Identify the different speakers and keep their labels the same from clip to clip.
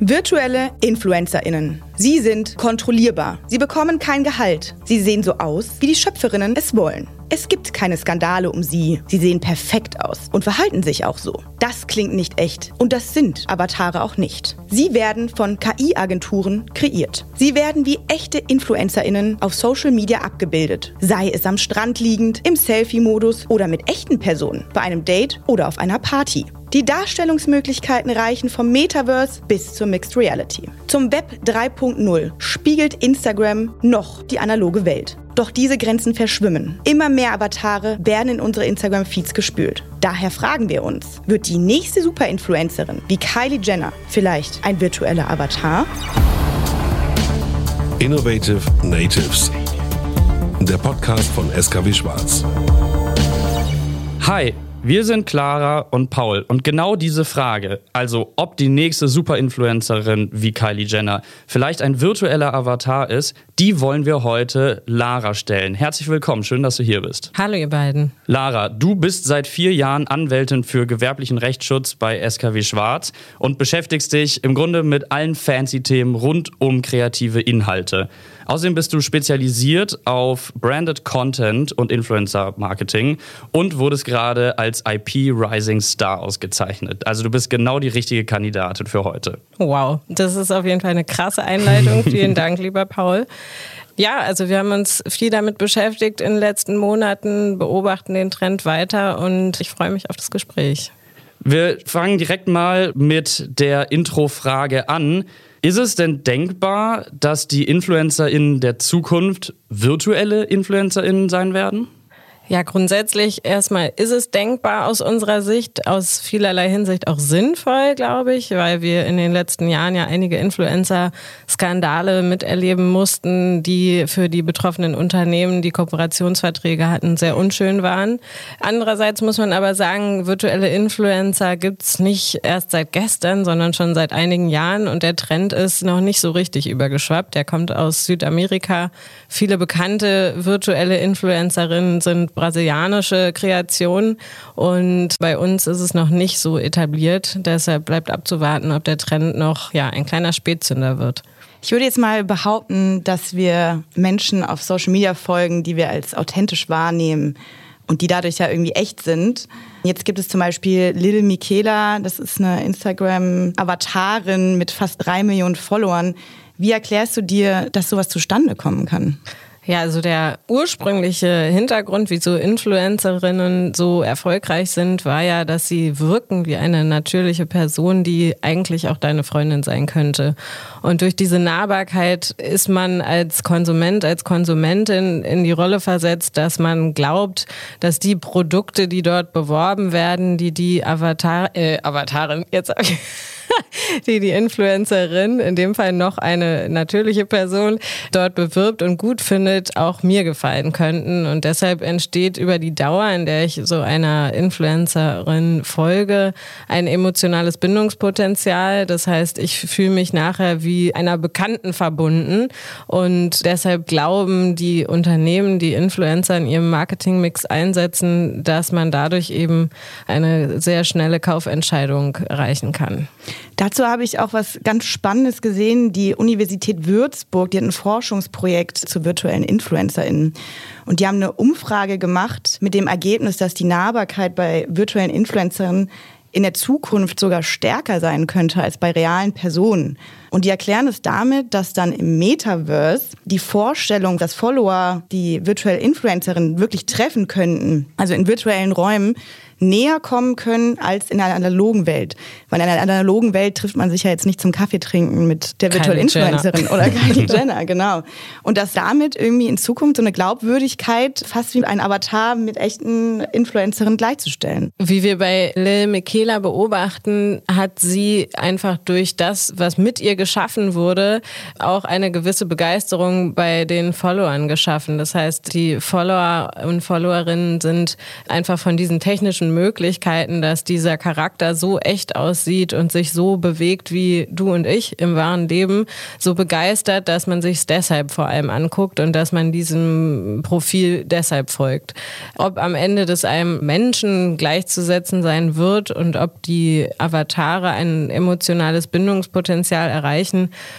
Speaker 1: Virtuelle InfluencerInnen. Sie sind kontrollierbar. Sie bekommen kein Gehalt. Sie sehen so aus, wie die Schöpferinnen es wollen. Es gibt keine Skandale um sie. Sie sehen perfekt aus und verhalten sich auch so. Das klingt nicht echt. Und das sind Avatare auch nicht. Sie werden von KI-Agenturen kreiert. Sie werden wie echte InfluencerInnen auf Social Media abgebildet. Sei es am Strand liegend, im Selfie-Modus oder mit echten Personen, bei einem Date oder auf einer Party. Die Darstellungsmöglichkeiten reichen vom Metaverse bis zur Mixed Reality. Zum Web 3.0 spiegelt Instagram noch die analoge Welt. Doch diese Grenzen verschwimmen. Immer mehr Avatare werden in unsere Instagram-Feeds gespült. Daher fragen wir uns, wird die nächste Superinfluencerin wie Kylie Jenner vielleicht ein virtueller Avatar?
Speaker 2: Innovative Natives. Der Podcast von SKW Schwarz.
Speaker 3: Hi, wir sind Clara und Paul und genau diese Frage, also ob die nächste Superinfluencerin wie Kylie Jenner vielleicht ein virtueller Avatar ist, die wollen wir heute Lara stellen. Herzlich willkommen, schön, dass du hier bist.
Speaker 4: Hallo ihr beiden.
Speaker 3: Lara, du bist seit vier Jahren Anwältin für gewerblichen Rechtsschutz bei SKW Schwarz und beschäftigst dich im Grunde mit allen fancy Themen rund um kreative Inhalte. Außerdem bist du spezialisiert auf Branded Content und Influencer Marketing und wurdest gerade als IP Rising Star ausgezeichnet. Also du bist genau die richtige Kandidatin für heute.
Speaker 4: Wow, das ist auf jeden Fall eine krasse Einleitung. Vielen Dank, lieber Paul. Ja, also wir haben uns viel damit beschäftigt in den letzten Monaten, beobachten den Trend weiter und ich freue mich auf das Gespräch.
Speaker 3: Wir fangen direkt mal mit der Intro-Frage an. Ist es denn denkbar, dass die InfluencerInnen der Zukunft virtuelle InfluencerInnen sein werden?
Speaker 4: Ja, grundsätzlich erstmal ist es denkbar aus unserer Sicht, aus vielerlei Hinsicht auch sinnvoll, glaube ich, weil wir in den letzten Jahren ja einige Influencer-Skandale miterleben mussten, die für die betroffenen Unternehmen, die Kooperationsverträge hatten, sehr unschön waren. Andererseits muss man aber sagen, virtuelle Influencer gibt's nicht erst seit gestern, sondern schon seit einigen Jahren und der Trend ist noch nicht so richtig übergeschwappt. Der kommt aus Südamerika. Viele bekannte virtuelle Influencerinnen sind brasilianische Kreation und bei uns ist es noch nicht so etabliert. Deshalb bleibt abzuwarten, ob der Trend noch ja, ein kleiner Spätzünder wird.
Speaker 1: Ich würde jetzt mal behaupten, dass wir Menschen auf Social Media folgen, die wir als authentisch wahrnehmen und die dadurch ja irgendwie echt sind. Jetzt gibt es zum Beispiel Lil Michaela, das ist eine Instagram-Avatarin mit fast drei Millionen Followern. Wie erklärst du dir, dass sowas zustande kommen kann?
Speaker 4: Ja, also der ursprüngliche Hintergrund, wieso Influencerinnen so erfolgreich sind, war ja, dass sie wirken wie eine natürliche Person, die eigentlich auch deine Freundin sein könnte. Und durch diese Nahbarkeit ist man als Konsument, als Konsumentin in die Rolle versetzt, dass man glaubt, dass die Produkte, die dort beworben werden, die die Avatar, äh, Avatarin, jetzt habe ich die die Influencerin, in dem Fall noch eine natürliche Person, dort bewirbt und gut findet, auch mir gefallen könnten. Und deshalb entsteht über die Dauer, in der ich so einer Influencerin folge, ein emotionales Bindungspotenzial. Das heißt, ich fühle mich nachher wie einer Bekannten verbunden. Und deshalb glauben die Unternehmen, die Influencer in ihrem Marketingmix einsetzen, dass man dadurch eben eine sehr schnelle Kaufentscheidung erreichen kann.
Speaker 1: Dazu habe ich auch was ganz Spannendes gesehen. Die Universität Würzburg, die hat ein Forschungsprojekt zu virtuellen InfluencerInnen. Und die haben eine Umfrage gemacht mit dem Ergebnis, dass die Nahbarkeit bei virtuellen Influencerinnen in der Zukunft sogar stärker sein könnte als bei realen Personen. Und die erklären es damit, dass dann im Metaverse die Vorstellung, dass Follower die virtuelle Influencerin wirklich treffen könnten, also in virtuellen Räumen, näher kommen können als in einer analogen Welt. Weil in einer analogen Welt trifft man sich ja jetzt nicht zum Kaffee trinken mit der Virtual Influencerin oder Kylie Jenner, genau. Und dass damit irgendwie in Zukunft so eine Glaubwürdigkeit fast wie ein Avatar mit echten Influencerinnen gleichzustellen.
Speaker 4: Wie wir bei Lil Michaela beobachten, hat sie einfach durch das, was mit ihr geschaffen wurde, auch eine gewisse Begeisterung bei den Followern geschaffen. Das heißt, die Follower und Followerinnen sind einfach von diesen technischen Möglichkeiten, dass dieser Charakter so echt aussieht und sich so bewegt wie du und ich im wahren Leben, so begeistert, dass man sich deshalb vor allem anguckt und dass man diesem Profil deshalb folgt. Ob am Ende das einem Menschen gleichzusetzen sein wird und ob die Avatare ein emotionales Bindungspotenzial erreichen,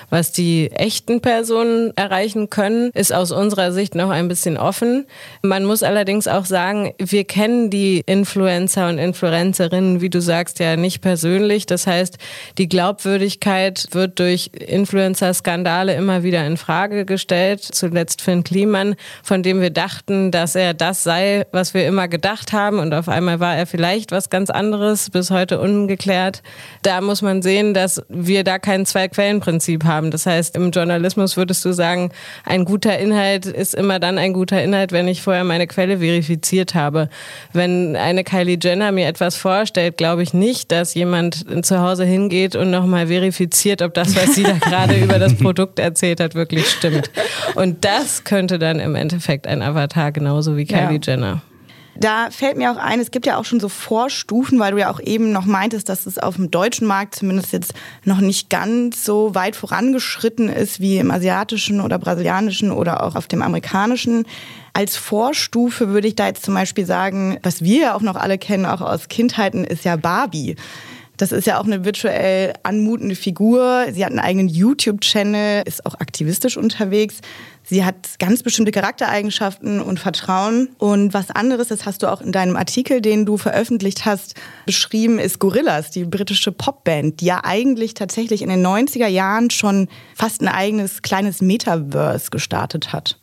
Speaker 4: was die echten Personen erreichen können, ist aus unserer Sicht noch ein bisschen offen. Man muss allerdings auch sagen, wir kennen die Influencer und Influencerinnen, wie du sagst, ja nicht persönlich. Das heißt, die Glaubwürdigkeit wird durch Influencer-Skandale immer wieder in Frage gestellt. Zuletzt Finn Kliman, von dem wir dachten, dass er das sei, was wir immer gedacht haben. Und auf einmal war er vielleicht was ganz anderes, bis heute ungeklärt. Da muss man sehen, dass wir da kein Zwei-Quellen-Prinzip haben. Das heißt, im Journalismus würdest du sagen, ein guter Inhalt ist immer dann ein guter Inhalt, wenn ich vorher meine Quelle verifiziert habe. Wenn eine Kylie Jenner mir etwas vorstellt, glaube ich nicht, dass jemand zu Hause hingeht und nochmal verifiziert, ob das, was sie da gerade über das Produkt erzählt hat, wirklich stimmt. Und das könnte dann im Endeffekt ein Avatar genauso wie Kylie ja. Jenner.
Speaker 1: Da fällt mir auch ein, es gibt ja auch schon so Vorstufen, weil du ja auch eben noch meintest, dass es auf dem deutschen Markt zumindest jetzt noch nicht ganz so weit vorangeschritten ist wie im asiatischen oder brasilianischen oder auch auf dem amerikanischen. Als Vorstufe würde ich da jetzt zum Beispiel sagen, was wir ja auch noch alle kennen, auch aus Kindheiten, ist ja Barbie. Das ist ja auch eine virtuell anmutende Figur. Sie hat einen eigenen YouTube-Channel, ist auch aktivistisch unterwegs. Sie hat ganz bestimmte Charaktereigenschaften und Vertrauen. Und was anderes, das hast du auch in deinem Artikel, den du veröffentlicht hast, beschrieben, ist Gorillas, die britische Popband, die ja eigentlich tatsächlich in den 90er Jahren schon fast ein eigenes kleines Metaverse gestartet hat.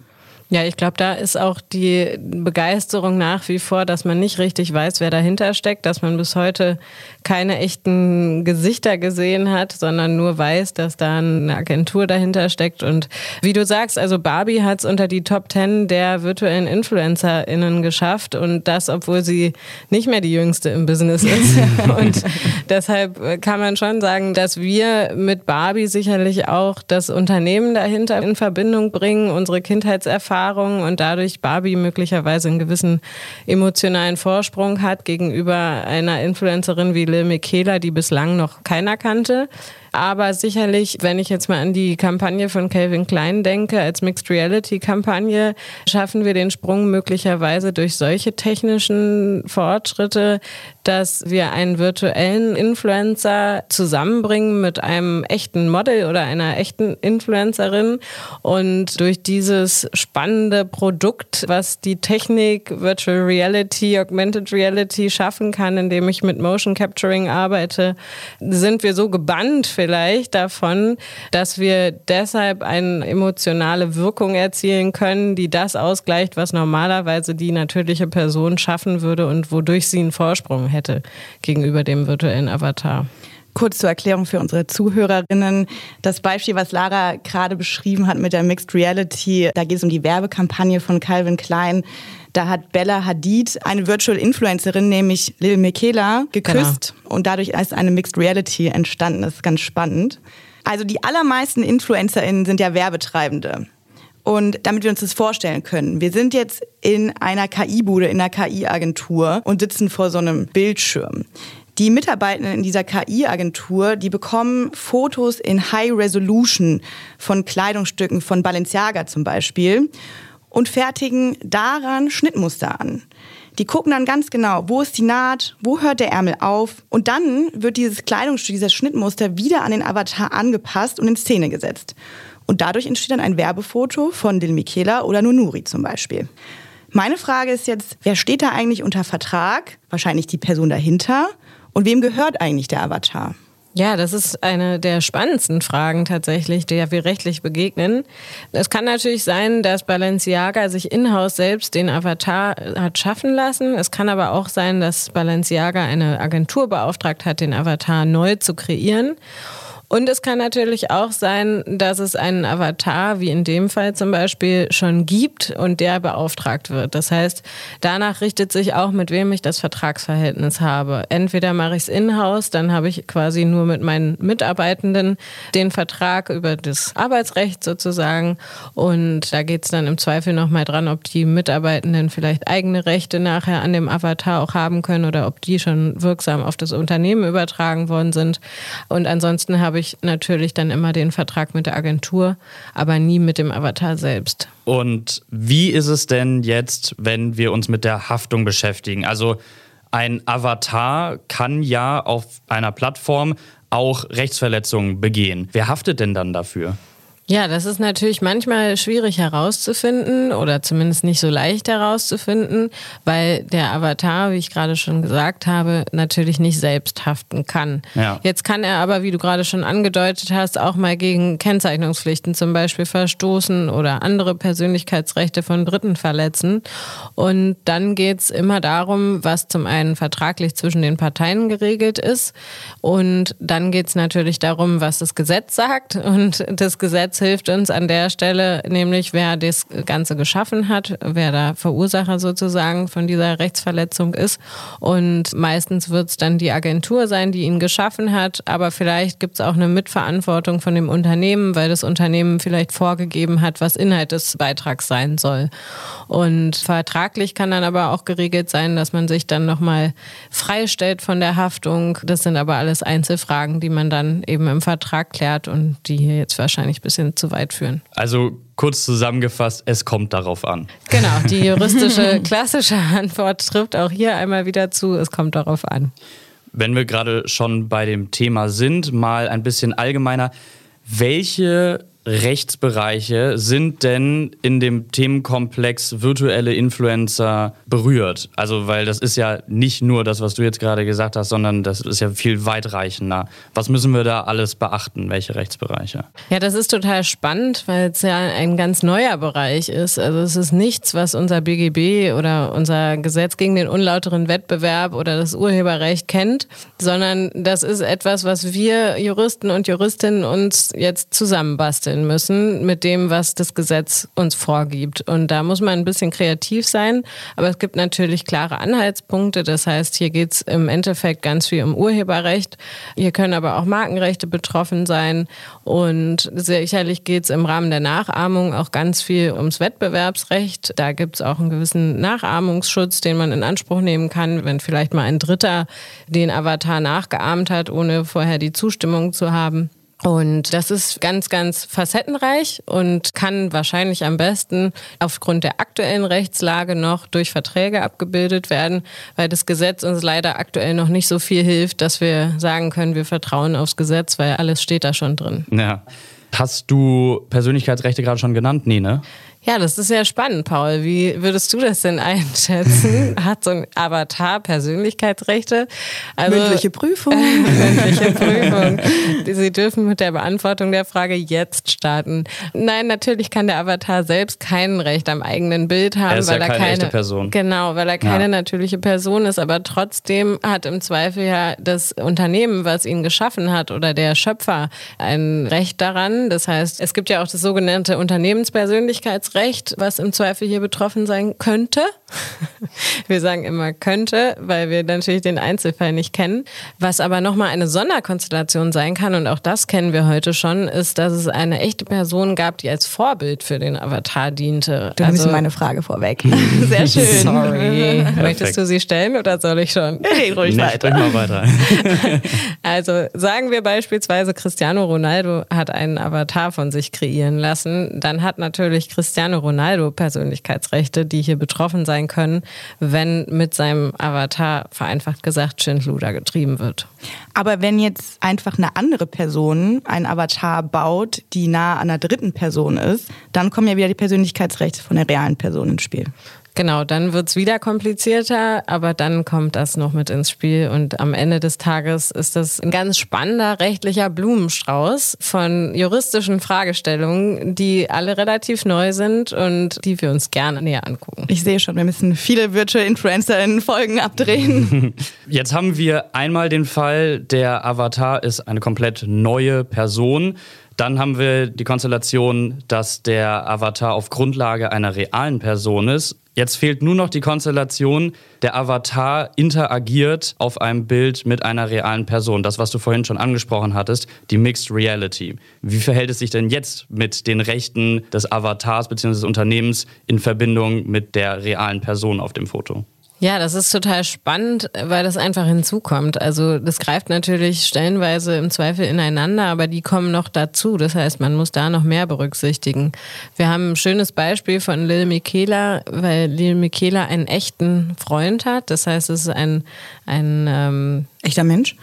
Speaker 4: Ja, ich glaube, da ist auch die Begeisterung nach wie vor, dass man nicht richtig weiß, wer dahinter steckt, dass man bis heute keine echten Gesichter gesehen hat, sondern nur weiß, dass da eine Agentur dahinter steckt. Und wie du sagst, also Barbie hat es unter die Top Ten der virtuellen InfluencerInnen geschafft und das, obwohl sie nicht mehr die jüngste im Business ist. und deshalb kann man schon sagen, dass wir mit Barbie sicherlich auch das Unternehmen dahinter in Verbindung bringen, unsere Kindheitserfahrung Erfahrung und dadurch Barbie möglicherweise einen gewissen emotionalen Vorsprung hat gegenüber einer Influencerin wie Lil Michaela, die bislang noch keiner kannte. Aber sicherlich, wenn ich jetzt mal an die Kampagne von Calvin Klein denke, als Mixed Reality Kampagne, schaffen wir den Sprung möglicherweise durch solche technischen Fortschritte, dass wir einen virtuellen Influencer zusammenbringen mit einem echten Model oder einer echten Influencerin. Und durch dieses spannende Produkt, was die Technik Virtual Reality, Augmented Reality schaffen kann, indem ich mit Motion Capturing arbeite, sind wir so gebannt vielleicht davon, dass wir deshalb eine emotionale Wirkung erzielen können, die das ausgleicht, was normalerweise die natürliche Person schaffen würde und wodurch sie einen Vorsprung hätte gegenüber dem virtuellen Avatar.
Speaker 1: Kurz zur Erklärung für unsere Zuhörerinnen. Das Beispiel, was Lara gerade beschrieben hat mit der Mixed Reality, da geht es um die Werbekampagne von Calvin Klein. Da hat Bella Hadid eine Virtual Influencerin, nämlich Lil Michaela, geküsst genau. und dadurch ist eine Mixed Reality entstanden. Das ist ganz spannend. Also die allermeisten InfluencerInnen sind ja Werbetreibende. Und damit wir uns das vorstellen können, wir sind jetzt in einer KI-Bude, in einer KI-Agentur und sitzen vor so einem Bildschirm. Die Mitarbeitenden in dieser KI-Agentur, die bekommen Fotos in High Resolution von Kleidungsstücken von Balenciaga zum Beispiel und fertigen daran Schnittmuster an. Die gucken dann ganz genau, wo ist die Naht, wo hört der Ärmel auf und dann wird dieses Kleidungsstück, dieses Schnittmuster wieder an den Avatar angepasst und in Szene gesetzt. Und dadurch entsteht dann ein Werbefoto von Dil Michela oder Nunuri zum Beispiel. Meine Frage ist jetzt, wer steht da eigentlich unter Vertrag? Wahrscheinlich die Person dahinter. Und wem gehört eigentlich der Avatar?
Speaker 4: Ja, das ist eine der spannendsten Fragen tatsächlich, der wir rechtlich begegnen. Es kann natürlich sein, dass Balenciaga sich in-house selbst den Avatar hat schaffen lassen. Es kann aber auch sein, dass Balenciaga eine Agentur beauftragt hat, den Avatar neu zu kreieren. Und es kann natürlich auch sein, dass es einen Avatar, wie in dem Fall zum Beispiel, schon gibt und der beauftragt wird. Das heißt, danach richtet sich auch, mit wem ich das Vertragsverhältnis habe. Entweder mache ich es in-house, dann habe ich quasi nur mit meinen Mitarbeitenden den Vertrag über das Arbeitsrecht sozusagen. Und da geht es dann im Zweifel nochmal dran, ob die Mitarbeitenden vielleicht eigene Rechte nachher an dem Avatar auch haben können oder ob die schon wirksam auf das Unternehmen übertragen worden sind. Und ansonsten habe ich natürlich dann immer den Vertrag mit der Agentur, aber nie mit dem Avatar selbst.
Speaker 3: Und wie ist es denn jetzt, wenn wir uns mit der Haftung beschäftigen? Also ein Avatar kann ja auf einer Plattform auch Rechtsverletzungen begehen. Wer haftet denn dann dafür?
Speaker 4: Ja, das ist natürlich manchmal schwierig herauszufinden oder zumindest nicht so leicht herauszufinden, weil der Avatar, wie ich gerade schon gesagt habe, natürlich nicht selbst haften kann. Ja. Jetzt kann er aber, wie du gerade schon angedeutet hast, auch mal gegen Kennzeichnungspflichten zum Beispiel verstoßen oder andere Persönlichkeitsrechte von Dritten verletzen. Und dann geht es immer darum, was zum einen vertraglich zwischen den Parteien geregelt ist. Und dann geht es natürlich darum, was das Gesetz sagt. Und das Gesetz hilft uns an der Stelle, nämlich wer das Ganze geschaffen hat, wer der Verursacher sozusagen von dieser Rechtsverletzung ist. Und meistens wird es dann die Agentur sein, die ihn geschaffen hat, aber vielleicht gibt es auch eine Mitverantwortung von dem Unternehmen, weil das Unternehmen vielleicht vorgegeben hat, was Inhalt des Beitrags sein soll. Und vertraglich kann dann aber auch geregelt sein, dass man sich dann nochmal freistellt von der Haftung. Das sind aber alles Einzelfragen, die man dann eben im Vertrag klärt und die hier jetzt wahrscheinlich ein bisschen zu weit führen.
Speaker 3: Also kurz zusammengefasst, es kommt darauf an.
Speaker 4: Genau, die juristische klassische Antwort trifft auch hier einmal wieder zu, es kommt darauf an.
Speaker 3: Wenn wir gerade schon bei dem Thema sind, mal ein bisschen allgemeiner. Welche Rechtsbereiche sind denn in dem Themenkomplex virtuelle Influencer berührt? Also, weil das ist ja nicht nur das, was du jetzt gerade gesagt hast, sondern das ist ja viel weitreichender. Was müssen wir da alles beachten? Welche Rechtsbereiche?
Speaker 4: Ja, das ist total spannend, weil es ja ein ganz neuer Bereich ist. Also, es ist nichts, was unser BGB oder unser Gesetz gegen den unlauteren Wettbewerb oder das Urheberrecht kennt, sondern das ist etwas, was wir Juristen und Juristinnen uns jetzt zusammenbasteln basteln müssen mit dem, was das Gesetz uns vorgibt. Und da muss man ein bisschen kreativ sein, aber es gibt natürlich klare Anhaltspunkte. Das heißt, hier geht es im Endeffekt ganz viel um Urheberrecht. Hier können aber auch Markenrechte betroffen sein. Und sicherlich geht es im Rahmen der Nachahmung auch ganz viel ums Wettbewerbsrecht. Da gibt es auch einen gewissen Nachahmungsschutz, den man in Anspruch nehmen kann, wenn vielleicht mal ein Dritter den Avatar nachgeahmt hat, ohne vorher die Zustimmung zu haben. Und das ist ganz, ganz facettenreich und kann wahrscheinlich am besten aufgrund der aktuellen Rechtslage noch durch Verträge abgebildet werden, weil das Gesetz uns leider aktuell noch nicht so viel hilft, dass wir sagen können, wir vertrauen aufs Gesetz, weil alles steht da schon drin.
Speaker 3: Ja. Hast du Persönlichkeitsrechte gerade schon genannt? Nee, ne?
Speaker 4: Ja, das ist sehr spannend, Paul. Wie würdest du das denn einschätzen? Hat so ein Avatar Persönlichkeitsrechte?
Speaker 1: Also, mündliche Prüfung.
Speaker 4: mündliche Prüfung. Sie dürfen mit der Beantwortung der Frage jetzt starten. Nein, natürlich kann der Avatar selbst kein Recht am eigenen Bild haben,
Speaker 3: er ist
Speaker 4: weil
Speaker 3: ja
Speaker 4: er
Speaker 3: keine,
Speaker 4: keine
Speaker 3: Person.
Speaker 4: Genau, weil er keine ja. natürliche Person ist, aber trotzdem hat im Zweifel ja das Unternehmen, was ihn geschaffen hat oder der Schöpfer ein Recht daran. Das heißt, es gibt ja auch das sogenannte Unternehmenspersönlichkeitsrecht Recht, was im Zweifel hier betroffen sein könnte. Wir sagen immer könnte, weil wir natürlich den Einzelfall nicht kennen. Was aber nochmal eine Sonderkonstellation sein kann, und auch das kennen wir heute schon, ist, dass es eine echte Person gab, die als Vorbild für den Avatar diente.
Speaker 1: Du also, meine Frage vorweg.
Speaker 4: Sehr schön. Sorry. Möchtest du sie stellen oder soll ich schon?
Speaker 1: Nee, ruhig
Speaker 3: nee,
Speaker 1: weiter.
Speaker 3: mal weiter.
Speaker 4: also sagen wir beispielsweise, Cristiano Ronaldo hat einen Avatar von sich kreieren lassen. Dann hat natürlich Cristiano Ronaldo Persönlichkeitsrechte, die hier betroffen sein können, wenn mit seinem Avatar vereinfacht gesagt Schindluder getrieben wird.
Speaker 1: Aber wenn jetzt einfach eine andere Person einen Avatar baut, die nah an einer dritten Person ist, dann kommen ja wieder die Persönlichkeitsrechte von der realen Person ins Spiel.
Speaker 4: Genau, dann wird's wieder komplizierter, aber dann kommt das noch mit ins Spiel und am Ende des Tages ist das ein ganz spannender rechtlicher Blumenstrauß von juristischen Fragestellungen, die alle relativ neu sind und die wir uns gerne näher angucken.
Speaker 1: Ich sehe schon, wir müssen viele Virtual Influencer in Folgen abdrehen.
Speaker 3: Jetzt haben wir einmal den Fall, der Avatar ist eine komplett neue Person. Dann haben wir die Konstellation, dass der Avatar auf Grundlage einer realen Person ist. Jetzt fehlt nur noch die Konstellation, der Avatar interagiert auf einem Bild mit einer realen Person. Das, was du vorhin schon angesprochen hattest, die Mixed Reality. Wie verhält es sich denn jetzt mit den Rechten des Avatars bzw. des Unternehmens in Verbindung mit der realen Person auf dem Foto?
Speaker 4: Ja, das ist total spannend, weil das einfach hinzukommt. Also das greift natürlich stellenweise im Zweifel ineinander, aber die kommen noch dazu. Das heißt, man muss da noch mehr berücksichtigen. Wir haben ein schönes Beispiel von Lil Michaela, weil Lil Michaela einen echten Freund hat. Das heißt, es ist ein, ein ähm,
Speaker 1: Echter Mensch?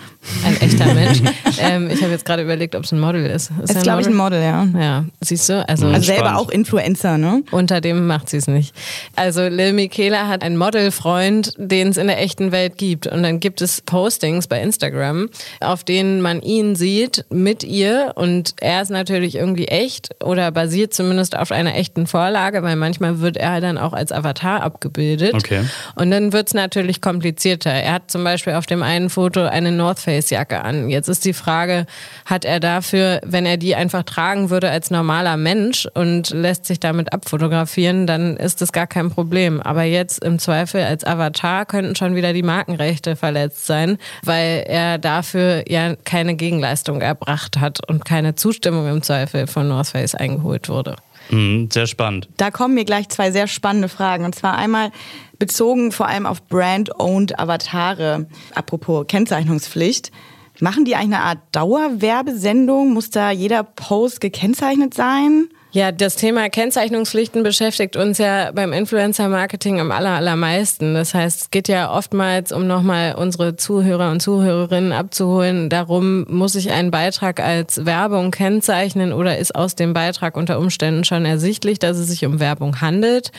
Speaker 4: Ein echter Mensch. ähm, ich habe jetzt gerade überlegt, ob es ein Model ist.
Speaker 1: Ist, ist glaube ich, ein Model, ja.
Speaker 4: Ja, siehst du? Also,
Speaker 1: also selber auch Influencer, ne?
Speaker 4: Unter dem macht sie es nicht. Also Lil Michaela hat einen Modelfreund, den es in der echten Welt gibt. Und dann gibt es Postings bei Instagram, auf denen man ihn sieht mit ihr. Und er ist natürlich irgendwie echt oder basiert zumindest auf einer echten Vorlage, weil manchmal wird er dann auch als Avatar abgebildet.
Speaker 3: Okay.
Speaker 4: Und dann wird es natürlich komplizierter. Er hat zum Beispiel auf dem einen Foto Foto eine North Face Jacke an. Jetzt ist die Frage, hat er dafür, wenn er die einfach tragen würde als normaler Mensch und lässt sich damit abfotografieren, dann ist das gar kein Problem. Aber jetzt im Zweifel als Avatar könnten schon wieder die Markenrechte verletzt sein, weil er dafür ja keine Gegenleistung erbracht hat und keine Zustimmung im Zweifel von North Face eingeholt wurde.
Speaker 3: Mhm, sehr spannend.
Speaker 1: Da kommen mir gleich zwei sehr spannende Fragen. Und zwar einmal bezogen vor allem auf Brand-owned Avatare. Apropos Kennzeichnungspflicht. Machen die eigentlich eine Art Dauerwerbesendung? Muss da jeder Post gekennzeichnet sein?
Speaker 4: Ja, das Thema Kennzeichnungspflichten beschäftigt uns ja beim Influencer-Marketing am aller, allermeisten. Das heißt, es geht ja oftmals, um nochmal unsere Zuhörer und Zuhörerinnen abzuholen, darum, muss ich einen Beitrag als Werbung kennzeichnen oder ist aus dem Beitrag unter Umständen schon ersichtlich, dass es sich um Werbung handelt?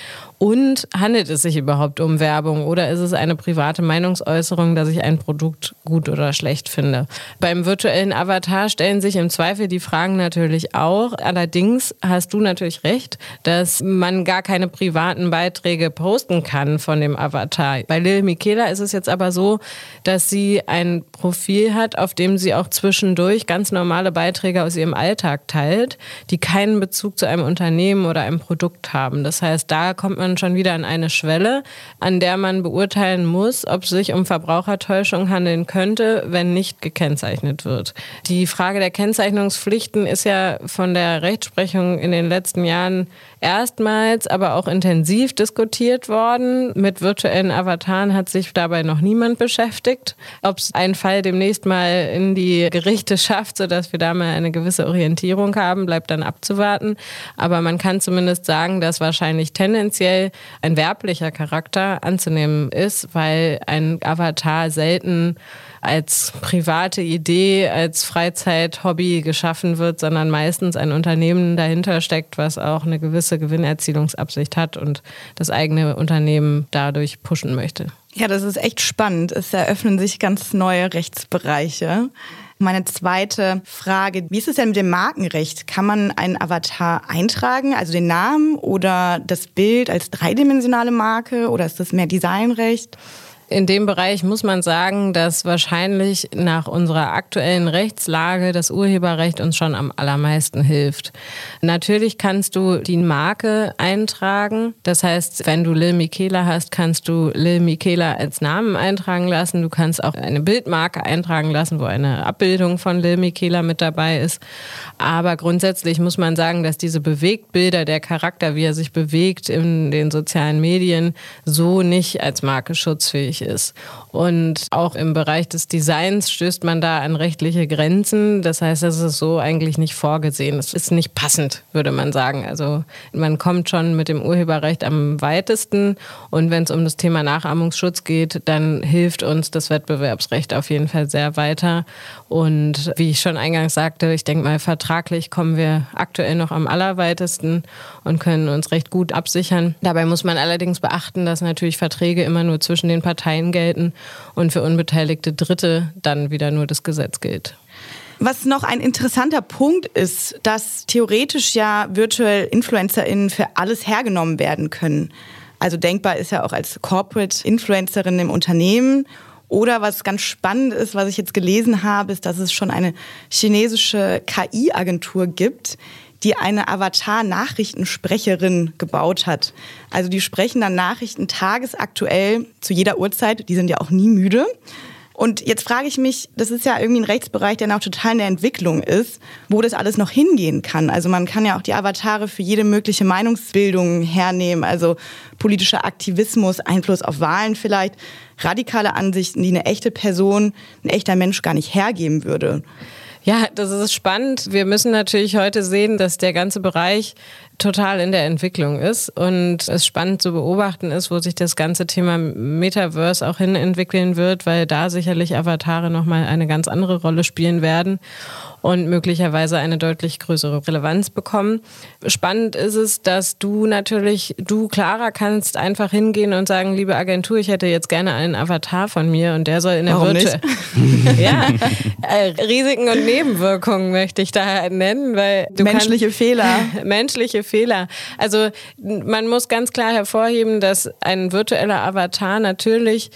Speaker 4: Und handelt es sich überhaupt um Werbung oder ist es eine private Meinungsäußerung, dass ich ein Produkt gut oder schlecht finde? Beim virtuellen Avatar stellen sich im Zweifel die Fragen natürlich auch. Allerdings hast du natürlich recht, dass man gar keine privaten Beiträge posten kann von dem Avatar. Bei Lil Michaela ist es jetzt aber so, dass sie ein Profil hat, auf dem sie auch zwischendurch ganz normale Beiträge aus ihrem Alltag teilt, die keinen Bezug zu einem Unternehmen oder einem Produkt haben. Das heißt, da kommt man man schon wieder an eine Schwelle, an der man beurteilen muss, ob es sich um Verbrauchertäuschung handeln könnte, wenn nicht gekennzeichnet wird. Die Frage der Kennzeichnungspflichten ist ja von der Rechtsprechung in den letzten Jahren erstmals, aber auch intensiv diskutiert worden. Mit virtuellen Avataren hat sich dabei noch niemand beschäftigt. Ob es einen Fall demnächst mal in die Gerichte schafft, sodass wir da mal eine gewisse Orientierung haben, bleibt dann abzuwarten. Aber man kann zumindest sagen, dass wahrscheinlich tendenziell ein werblicher Charakter anzunehmen ist, weil ein Avatar selten als private Idee, als Freizeit-Hobby geschaffen wird, sondern meistens ein Unternehmen dahinter steckt, was auch eine gewisse Gewinnerzielungsabsicht hat und das eigene Unternehmen dadurch pushen möchte.
Speaker 1: Ja, das ist echt spannend. Es eröffnen sich ganz neue Rechtsbereiche. Meine zweite Frage, wie ist es denn mit dem Markenrecht? Kann man einen Avatar eintragen, also den Namen oder das Bild als dreidimensionale Marke oder ist das mehr Designrecht?
Speaker 4: In dem Bereich muss man sagen, dass wahrscheinlich nach unserer aktuellen Rechtslage das Urheberrecht uns schon am allermeisten hilft. Natürlich kannst du die Marke eintragen. Das heißt, wenn du Lil Michaela hast, kannst du Lil Michaela als Namen eintragen lassen. Du kannst auch eine Bildmarke eintragen lassen, wo eine Abbildung von Lil Michaela mit dabei ist. Aber grundsätzlich muss man sagen, dass diese Bewegtbilder, der Charakter, wie er sich bewegt in den sozialen Medien, so nicht als Marke schutzfähig möglich ist. Und auch im Bereich des Designs stößt man da an rechtliche Grenzen. Das heißt, das ist so eigentlich nicht vorgesehen. Es ist nicht passend, würde man sagen. Also man kommt schon mit dem Urheberrecht am weitesten. Und wenn es um das Thema Nachahmungsschutz geht, dann hilft uns das Wettbewerbsrecht auf jeden Fall sehr weiter. Und wie ich schon eingangs sagte, ich denke mal, vertraglich kommen wir aktuell noch am allerweitesten und können uns recht gut absichern. Dabei muss man allerdings beachten, dass natürlich Verträge immer nur zwischen den Parteien gelten und für unbeteiligte Dritte dann wieder nur das Gesetz gilt.
Speaker 1: Was noch ein interessanter Punkt ist, dass theoretisch ja virtuell InfluencerInnen für alles hergenommen werden können. Also denkbar ist ja auch als Corporate Influencerin im Unternehmen. Oder was ganz spannend ist, was ich jetzt gelesen habe, ist, dass es schon eine chinesische KI-Agentur gibt, die eine Avatar-Nachrichtensprecherin gebaut hat. Also die sprechen dann Nachrichten tagesaktuell zu jeder Uhrzeit. Die sind ja auch nie müde. Und jetzt frage ich mich, das ist ja irgendwie ein Rechtsbereich, der noch total in der Entwicklung ist, wo das alles noch hingehen kann. Also man kann ja auch die Avatare für jede mögliche Meinungsbildung hernehmen, also politischer Aktivismus, Einfluss auf Wahlen vielleicht, radikale Ansichten, die eine echte Person, ein echter Mensch gar nicht hergeben würde.
Speaker 4: Ja, das ist spannend. Wir müssen natürlich heute sehen, dass der ganze Bereich total in der Entwicklung ist und es spannend zu beobachten ist, wo sich das ganze Thema Metaverse auch hin entwickeln wird, weil da sicherlich Avatare nochmal eine ganz andere Rolle spielen werden und möglicherweise eine deutlich größere Relevanz bekommen. Spannend ist es, dass du natürlich, du Clara, kannst einfach hingehen und sagen, liebe Agentur, ich hätte jetzt gerne einen Avatar von mir und der soll in der
Speaker 1: Warum
Speaker 4: Virtual. ja, äh, Risiken und Nebenwirkungen möchte ich da nennen, weil du
Speaker 1: Menschliche
Speaker 4: kannst,
Speaker 1: Fehler.
Speaker 4: menschliche Fehler. Also man muss ganz klar hervorheben, dass ein virtueller Avatar natürlich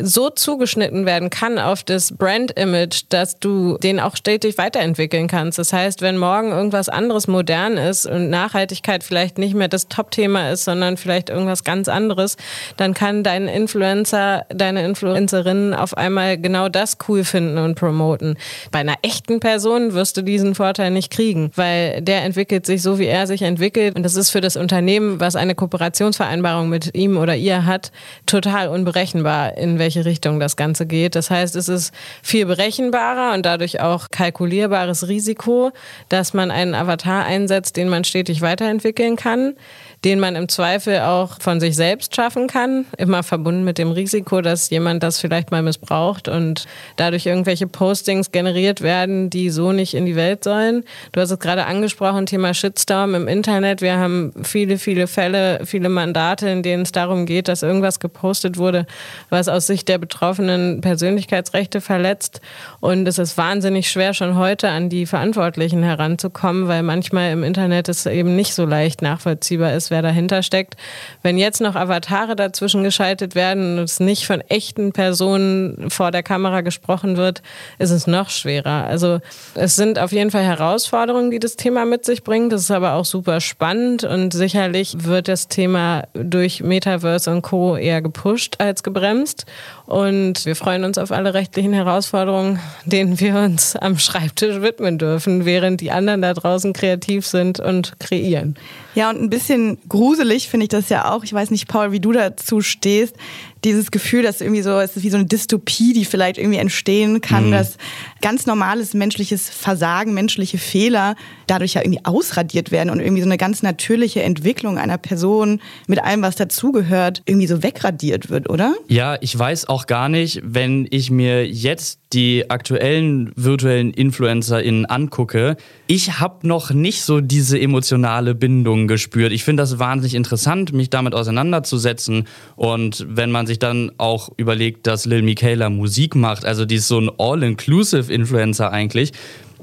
Speaker 4: so zugeschnitten werden kann auf das Brand-Image, dass du den auch stetig weiterentwickeln kannst. Das heißt, wenn morgen irgendwas anderes modern ist und Nachhaltigkeit vielleicht nicht mehr das Top-Thema ist, sondern vielleicht irgendwas ganz anderes, dann kann dein Influencer, deine Influencerin auf einmal genau das cool finden und promoten. Bei einer echten Person wirst du diesen Vorteil nicht kriegen, weil der entwickelt sich so, wie er sich entwickelt. Und das ist für das Unternehmen, was eine Kooperationsvereinbarung mit ihm oder ihr hat, total unberechenbar, in welche welche Richtung das Ganze geht. Das heißt, es ist viel berechenbarer und dadurch auch kalkulierbares Risiko, dass man einen Avatar einsetzt, den man stetig weiterentwickeln kann den man im Zweifel auch von sich selbst schaffen kann, immer verbunden mit dem Risiko, dass jemand das vielleicht mal missbraucht und dadurch irgendwelche Postings generiert werden, die so nicht in die Welt sollen. Du hast es gerade angesprochen, Thema Shitstorm im Internet. Wir haben viele, viele Fälle, viele Mandate, in denen es darum geht, dass irgendwas gepostet wurde, was aus Sicht der Betroffenen Persönlichkeitsrechte verletzt. Und es ist wahnsinnig schwer, schon heute an die Verantwortlichen heranzukommen, weil manchmal im Internet es eben nicht so leicht nachvollziehbar ist, wer dahinter steckt. Wenn jetzt noch Avatare dazwischen geschaltet werden und es nicht von echten Personen vor der Kamera gesprochen wird, ist es noch schwerer. Also es sind auf jeden Fall Herausforderungen, die das Thema mit sich bringt. Das ist aber auch super spannend und sicherlich wird das Thema durch Metaverse und Co. eher gepusht als gebremst. Und wir freuen uns auf alle rechtlichen Herausforderungen, denen wir uns am Schreibtisch widmen dürfen, während die anderen da draußen kreativ sind und kreieren.
Speaker 1: Ja, und ein bisschen gruselig finde ich das ja auch. Ich weiß nicht, Paul, wie du dazu stehst. Dieses Gefühl, dass irgendwie so, es ist wie so eine Dystopie, die vielleicht irgendwie entstehen kann, mhm. dass ganz normales menschliches Versagen, menschliche Fehler dadurch ja irgendwie ausradiert werden und irgendwie so eine ganz natürliche Entwicklung einer Person mit allem, was dazugehört, irgendwie so wegradiert wird, oder?
Speaker 3: Ja, ich weiß auch gar nicht, wenn ich mir jetzt die aktuellen virtuellen InfluencerInnen angucke, ich habe noch nicht so diese emotionale Bindung gespürt. Ich finde das wahnsinnig interessant, mich damit auseinanderzusetzen. Und wenn man sich dann auch überlegt, dass Lil Michaela Musik macht, also die ist so ein All-Inclusive-Influencer eigentlich,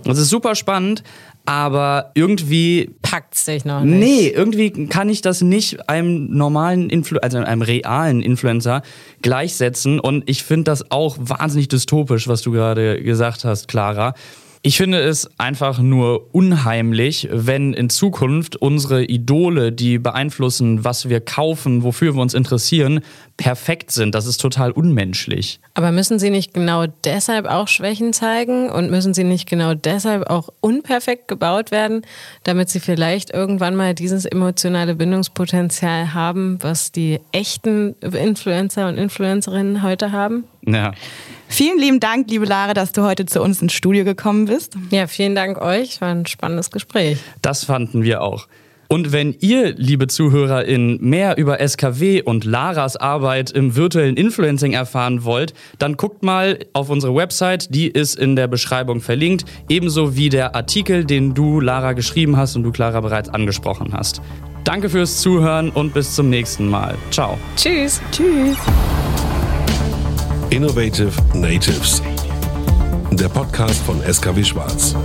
Speaker 3: das ist super spannend, aber irgendwie
Speaker 4: packt sich noch nicht.
Speaker 3: Nee, irgendwie kann ich das nicht einem normalen Influ also einem realen Influencer gleichsetzen und ich finde das auch wahnsinnig dystopisch, was du gerade gesagt hast, Clara. Ich finde es einfach nur unheimlich, wenn in Zukunft unsere Idole, die beeinflussen, was wir kaufen, wofür wir uns interessieren, perfekt sind. Das ist total unmenschlich.
Speaker 4: Aber müssen sie nicht genau deshalb auch Schwächen zeigen und müssen sie nicht genau deshalb auch unperfekt gebaut werden, damit sie vielleicht irgendwann mal dieses emotionale Bindungspotenzial haben, was die echten Influencer und Influencerinnen heute haben?
Speaker 3: Ja.
Speaker 1: Vielen lieben Dank, liebe Lara, dass du heute zu uns ins Studio gekommen bist.
Speaker 4: Ja, vielen Dank euch. War ein spannendes Gespräch.
Speaker 3: Das fanden wir auch. Und wenn ihr, liebe ZuhörerInnen, mehr über SKW und Laras Arbeit im virtuellen Influencing erfahren wollt, dann guckt mal auf unsere Website, die ist in der Beschreibung verlinkt, ebenso wie der Artikel, den du, Lara, geschrieben hast und du, Clara, bereits angesprochen hast. Danke fürs Zuhören und bis zum nächsten Mal. Ciao.
Speaker 4: Tschüss.
Speaker 1: Tschüss.
Speaker 2: Innovative Natives. Der Podcast von SKW Schwarz.